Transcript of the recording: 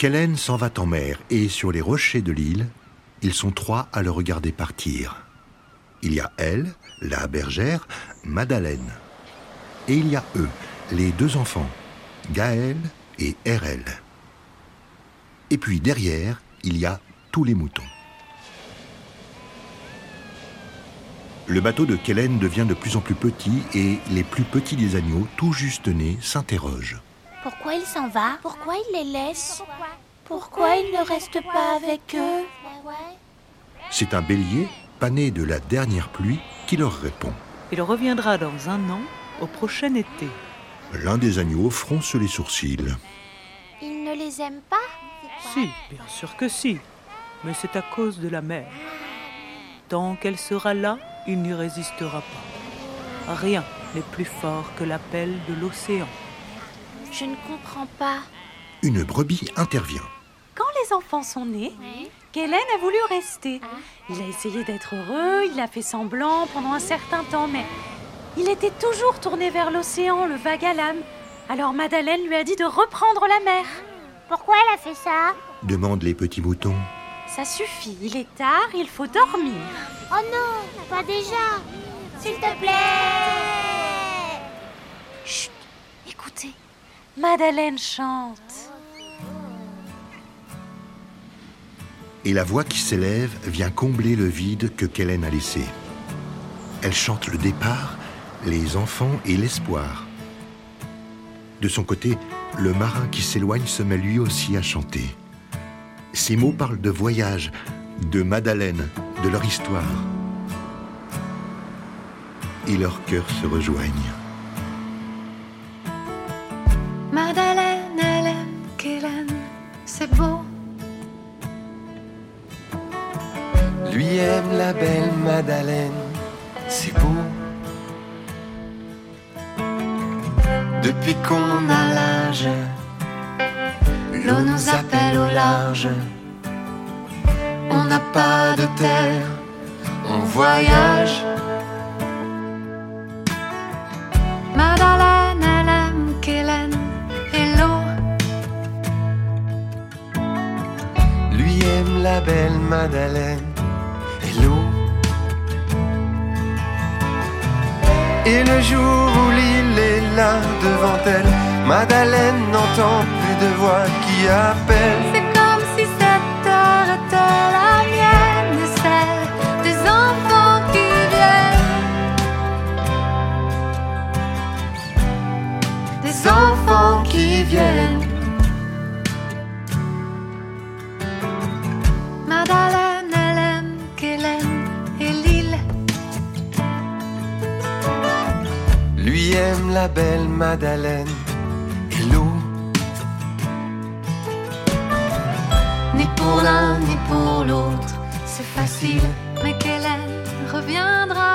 Kellen s'en va en mer et sur les rochers de l'île, ils sont trois à le regarder partir. Il y a elle, la bergère, Madeleine. Et il y a eux, les deux enfants, Gaël et Erel. Et puis derrière, il y a tous les moutons. Le bateau de Kellen devient de plus en plus petit et les plus petits des agneaux, tout juste nés, s'interrogent. Pourquoi il s'en va? Pourquoi il les laisse? Pourquoi? Il ne reste pas avec eux? C'est un bélier, pané de la dernière pluie, qui leur répond. Il reviendra dans un an, au prochain été. L'un des agneaux fronce les sourcils. Il ne les aime pas? Si, bien sûr que si. Mais c'est à cause de la mer. Tant qu'elle sera là, il n'y résistera pas. Rien n'est plus fort que l'appel de l'océan. Je ne comprends pas. Une brebis intervient. Quand les enfants sont nés, Kellen a voulu rester. Il a essayé d'être heureux, il a fait semblant pendant un certain temps, mais il était toujours tourné vers l'océan, le vague à l'âme. Alors Madeleine lui a dit de reprendre la mer. Pourquoi elle a fait ça? Demandent les petits moutons. Ça suffit, il est tard, il faut dormir. Oh non, pas déjà S'il te plaît Chut, écoutez, Madeleine chante. Et la voix qui s'élève vient combler le vide que Kellen a laissé. Elle chante le départ, les enfants et l'espoir. De son côté, le marin qui s'éloigne se met lui aussi à chanter. Ces mots parlent de voyage, de Madeleine, de leur histoire. Et leurs cœurs se rejoignent. C'est beau. Lui aime la belle Madeleine, c'est beau. Depuis qu'on a l'âge, l'eau nous appelle au large. On n'a pas de terre, on voyage. La belle Madeleine et l'eau. Et le jour où l'île est là devant elle, Madeleine n'entend plus de voix qui appelle. Aime la belle Madeleine et l'eau. Ni pour l'un ni pour l'autre, c'est facile. Mais Kellen reviendra.